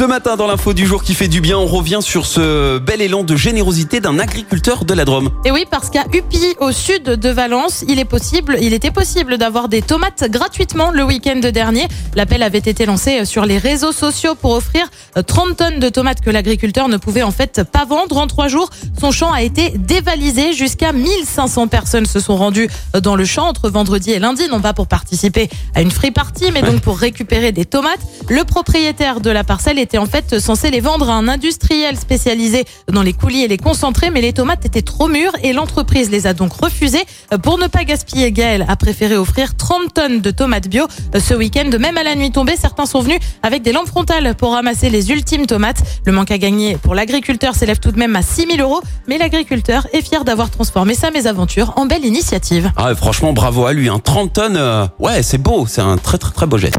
Ce matin, dans l'info du jour qui fait du bien, on revient sur ce bel élan de générosité d'un agriculteur de la Drôme. Et oui, parce qu'à Upi, au sud de Valence, il est possible, il était possible d'avoir des tomates gratuitement le week-end dernier. L'appel avait été lancé sur les réseaux sociaux pour offrir 30 tonnes de tomates que l'agriculteur ne pouvait en fait pas vendre en trois jours. Son champ a été dévalisé. Jusqu'à 1500 personnes se sont rendues dans le champ entre vendredi et lundi, non pas pour participer à une free party, mais donc pour récupérer des tomates. Le propriétaire de la parcelle était en fait censé les vendre à un industriel spécialisé dans les coulis et les concentrés, mais les tomates étaient trop mûres et l'entreprise les a donc refusées. Pour ne pas gaspiller, Gaël a préféré offrir 30 tonnes de tomates bio ce week-end. Même à la nuit tombée, certains sont venus avec des lampes frontales pour ramasser les ultimes tomates. Le manque à gagner pour l'agriculteur s'élève tout de même à 6 000 euros, mais l'agriculteur est fier d'avoir transformé sa mésaventure en belle initiative. Ah, franchement, bravo à lui. Hein. 30 tonnes, euh, ouais, c'est beau. C'est un très très très beau geste.